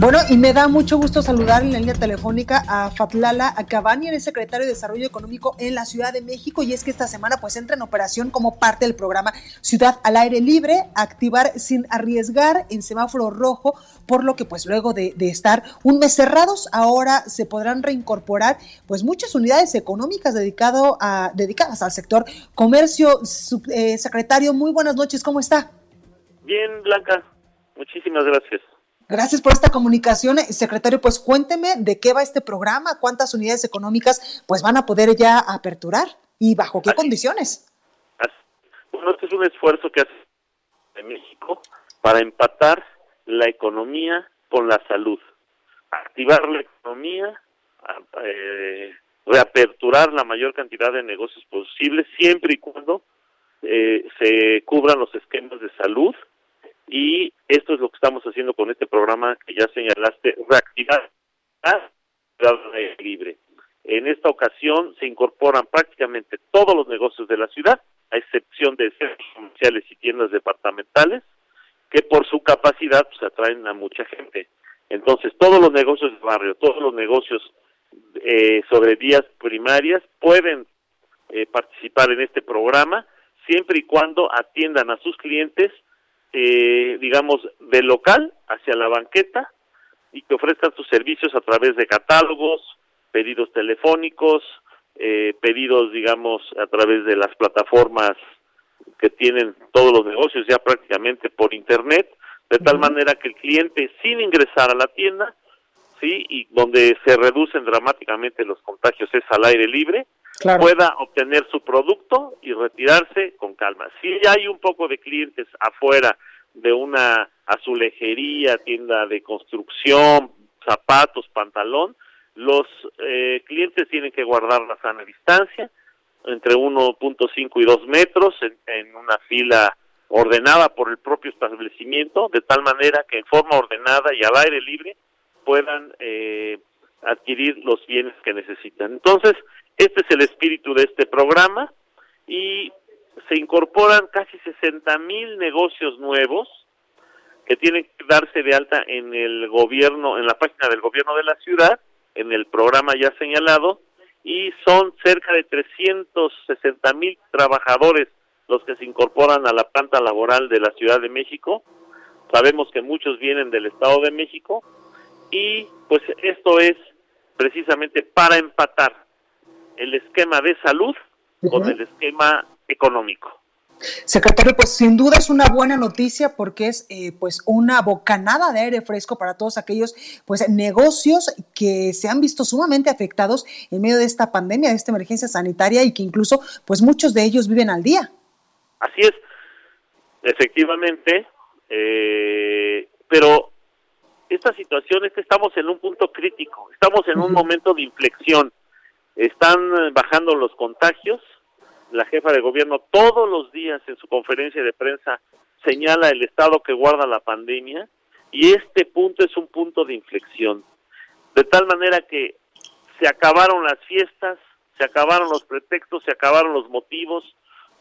Bueno, y me da mucho gusto saludar en la línea telefónica a Fatlala Acabani, el secretario de Desarrollo Económico en la Ciudad de México, y es que esta semana pues entra en operación como parte del programa Ciudad al Aire Libre, activar sin arriesgar en semáforo rojo, por lo que pues luego de, estar un mes cerrados, ahora se podrán reincorporar pues muchas unidades económicas dedicado a, dedicadas al sector comercio. Eh, secretario, muy buenas noches, ¿cómo está? Bien, Blanca, muchísimas gracias. Gracias por esta comunicación, secretario. Pues cuénteme de qué va este programa, cuántas unidades económicas pues van a poder ya aperturar y bajo qué condiciones. Bueno, este es un esfuerzo que hace de México para empatar la economía con la salud, activar la economía, eh, reaperturar la mayor cantidad de negocios posibles, siempre y cuando eh, se cubran los esquemas de salud y esto es lo que estamos haciendo con este programa que ya señalaste, reactivar la libre. En esta ocasión se incorporan prácticamente todos los negocios de la ciudad, a excepción de centros comerciales y tiendas departamentales, que por su capacidad pues, atraen a mucha gente. Entonces, todos los negocios de barrio, todos los negocios eh, sobre vías primarias pueden eh, participar en este programa siempre y cuando atiendan a sus clientes eh, digamos, de local hacia la banqueta y que ofrezcan sus servicios a través de catálogos, pedidos telefónicos, eh, pedidos, digamos, a través de las plataformas que tienen todos los negocios ya prácticamente por Internet, de tal manera que el cliente, sin ingresar a la tienda, sí, y donde se reducen dramáticamente los contagios es al aire libre, pueda obtener su producto y retirarse con calma. Si ya hay un poco de clientes afuera de una azulejería, tienda de construcción, zapatos, pantalón, los eh, clientes tienen que guardar la sana distancia entre 1.5 y 2 metros en, una fila ordenada por el propio establecimiento, de tal manera que en forma ordenada y al aire libre puedan eh, adquirir los bienes que necesitan. Entonces, este es el espíritu de este programa y se incorporan casi 60 mil negocios nuevos que tienen que darse de alta en el gobierno, en la página del gobierno de la ciudad, en el programa ya señalado, y son cerca de 360 mil trabajadores los que se incorporan a la planta laboral de la Ciudad de México. Sabemos que muchos vienen del Estado de México y pues esto es precisamente para empatar el esquema de salud con el esquema económico. Secretario, pues sin duda es una buena noticia porque es eh, pues una bocanada de aire fresco para todos aquellos pues negocios que se han visto sumamente afectados en medio de esta pandemia, de esta emergencia sanitaria y que incluso pues muchos de ellos viven al día. Así es, efectivamente, eh, pero esta situación es que estamos en un punto crítico, estamos en un momento de inflexión, están bajando los contagios, la jefa de gobierno todos los días en su conferencia de prensa señala el estado que guarda la pandemia y este punto es un punto de inflexión. De tal manera que se acabaron las fiestas, se acabaron los pretextos, se acabaron los motivos,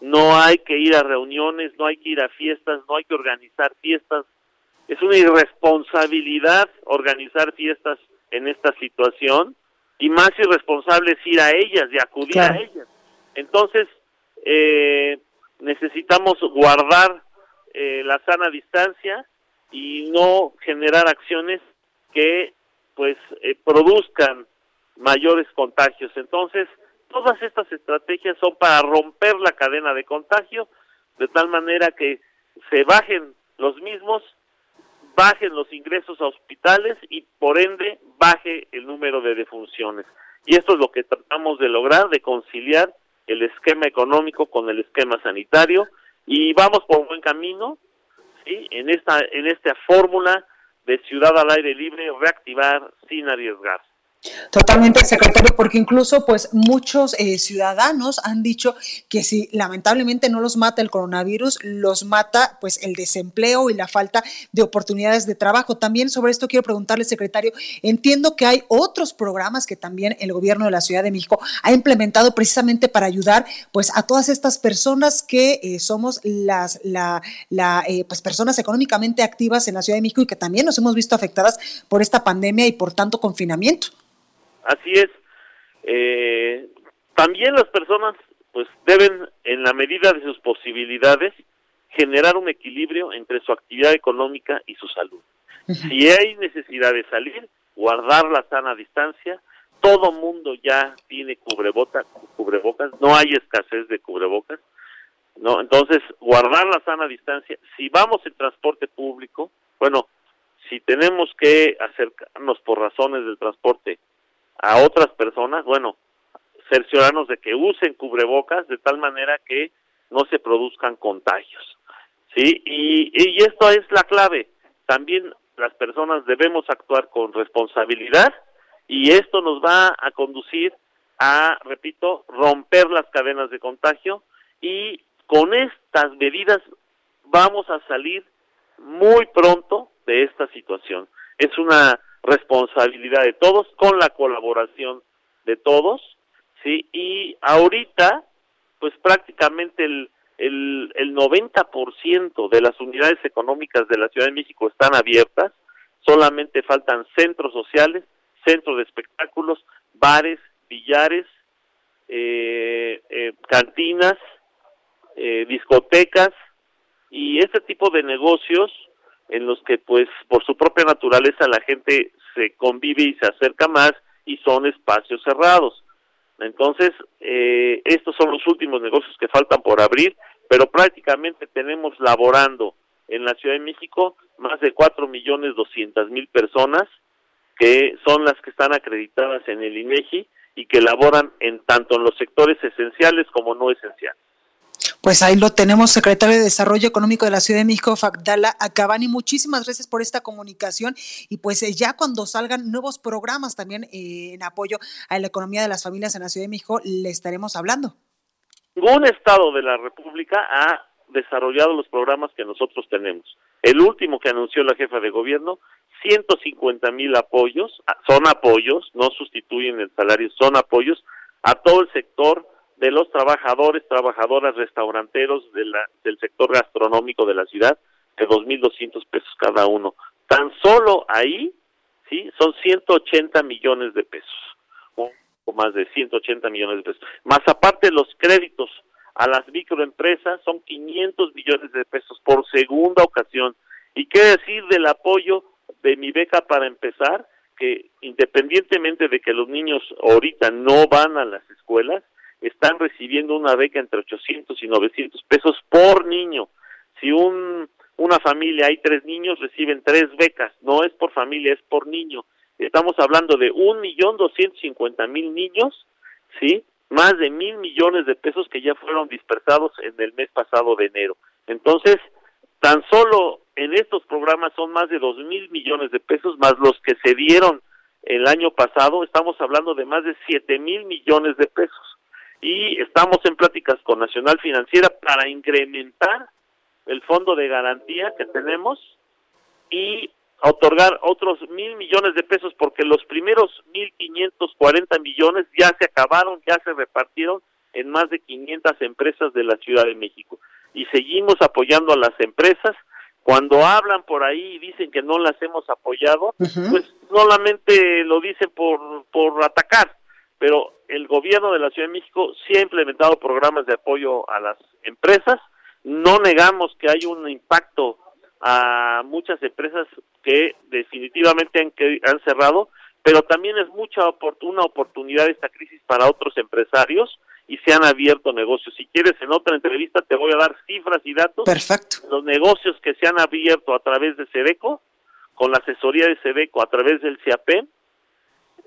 no hay que ir a reuniones, no hay que ir a fiestas, no hay que organizar fiestas. Es una irresponsabilidad organizar fiestas en esta situación y más irresponsable es ir a ellas y acudir a ellas. Entonces, eh, necesitamos guardar eh, la sana distancia y no generar acciones que pues eh, produzcan mayores contagios. Entonces, todas estas estrategias son para romper la cadena de contagio de tal manera que se bajen los mismos, bajen los ingresos a hospitales y por ende baje el número de defunciones. Y esto es lo que tratamos de lograr, de conciliar el esquema económico con el esquema sanitario y vamos por buen camino. ¿sí? en esta en esta fórmula de ciudad al aire libre reactivar sin arriesgar. Totalmente, secretario, porque incluso pues muchos eh, ciudadanos han dicho que si lamentablemente no los mata el coronavirus, los mata pues el desempleo y la falta de oportunidades de trabajo. También sobre esto quiero preguntarle, secretario, entiendo que hay otros programas que también el gobierno de la Ciudad de México ha implementado precisamente para ayudar pues a todas estas personas que eh, somos las la, eh, pues personas económicamente activas en la Ciudad de México y que también nos hemos visto afectadas por esta pandemia y por tanto confinamiento. Así es. Eh, también las personas pues deben, en la medida de sus posibilidades, generar un equilibrio entre su actividad económica y su salud. Si hay necesidad de salir, guardar la sana distancia, todo mundo ya tiene cubrebocas, cubrebocas, no hay escasez de cubrebocas, no, entonces guardar la sana distancia. Si vamos en transporte público, bueno, si tenemos que acercarnos por razones del transporte a otras personas, bueno, cerciorarnos de que usen cubrebocas de tal manera que no se produzcan contagios. ¿Sí? Y, y esto es la clave. También las personas debemos actuar con responsabilidad y esto nos va a conducir a, repito, romper las cadenas de contagio y con estas medidas vamos a salir muy pronto de esta situación. Es una responsabilidad de todos, con la colaboración de todos, ¿sí? Y ahorita, pues prácticamente el, el, el 90% de las unidades económicas de la Ciudad de México están abiertas, solamente faltan centros sociales, centros de espectáculos, bares, billares, eh, eh, cantinas, eh, discotecas y este tipo de negocios en los que pues por su propia naturaleza la gente se convive y se acerca más y son espacios cerrados. Entonces, eh, estos son los últimos negocios que faltan por abrir, pero prácticamente tenemos laborando en la Ciudad de México más de cuatro millones doscientas mil personas que son las que están acreditadas en el INEGI y que laboran en tanto en los sectores esenciales como no esenciales. Pues ahí lo tenemos, secretario de Desarrollo Económico de la Ciudad de México, Fagdala Acabani. Muchísimas gracias por esta comunicación y pues eh, ya cuando salgan nuevos programas también eh, en apoyo a la economía de las familias en la Ciudad de México, le estaremos hablando. Ningún estado de la República ha desarrollado los programas que nosotros tenemos. El último que anunció la jefa de gobierno, 150 mil apoyos, ah, son apoyos, no sustituyen el salario, son apoyos a todo el sector de los trabajadores, trabajadoras, restauranteros de la, del sector gastronómico de la ciudad, de 2.200 pesos cada uno. Tan solo ahí, sí, son 180 millones de pesos, o, más de 180 millones de pesos. Más aparte los créditos a las microempresas son 500 millones de pesos por segunda ocasión. ¿Y qué decir del apoyo de mi beca para empezar? Que independientemente de que los niños ahorita no van a las escuelas, están recibiendo una beca entre 800 y 900 pesos por niño. Si un, una familia hay tres niños, reciben tres becas. No es por familia, es por niño. Estamos hablando de un millón doscientos cincuenta mil niños, ¿sí? Más de mil millones de pesos que ya fueron dispersados en el mes pasado de enero. Entonces, tan solo en estos programas son más de dos mil millones de pesos, más los que se dieron el año pasado, estamos hablando de más de siete mil millones de pesos y estamos en pláticas con Nacional Financiera para incrementar el fondo de garantía que tenemos y otorgar otros mil millones de pesos porque los primeros mil quinientos cuarenta millones ya se acabaron, ya se repartieron en más de 500 empresas de la Ciudad de México. Y seguimos apoyando a las empresas. Cuando hablan por ahí y dicen que no las hemos apoyado, pues solamente lo dicen por, por atacar, pero el gobierno de la Ciudad de México sí ha implementado programas de apoyo a las empresas. No negamos que hay un impacto a muchas empresas que definitivamente han, que, han cerrado, pero también es mucha una oportunidad esta crisis para otros empresarios y se han abierto negocios. Si quieres, en otra entrevista te voy a dar cifras y datos. Perfecto. Los negocios que se han abierto a través de SEDECO, con la asesoría de SEDECO a través del CIAP,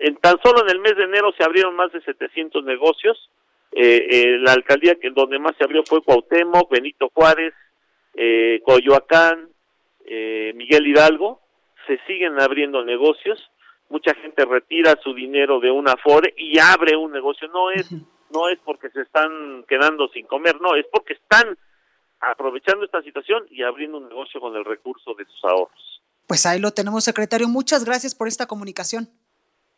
en tan solo en el mes de enero se abrieron más de 700 negocios. Eh, eh, la alcaldía que donde más se abrió fue Cuauhtémoc, Benito Juárez, eh, Coyoacán, eh, Miguel Hidalgo, se siguen abriendo negocios, mucha gente retira su dinero de una Afore y abre un negocio, no es no es porque se están quedando sin comer, no, es porque están aprovechando esta situación y abriendo un negocio con el recurso de sus ahorros. Pues ahí lo tenemos, secretario. Muchas gracias por esta comunicación.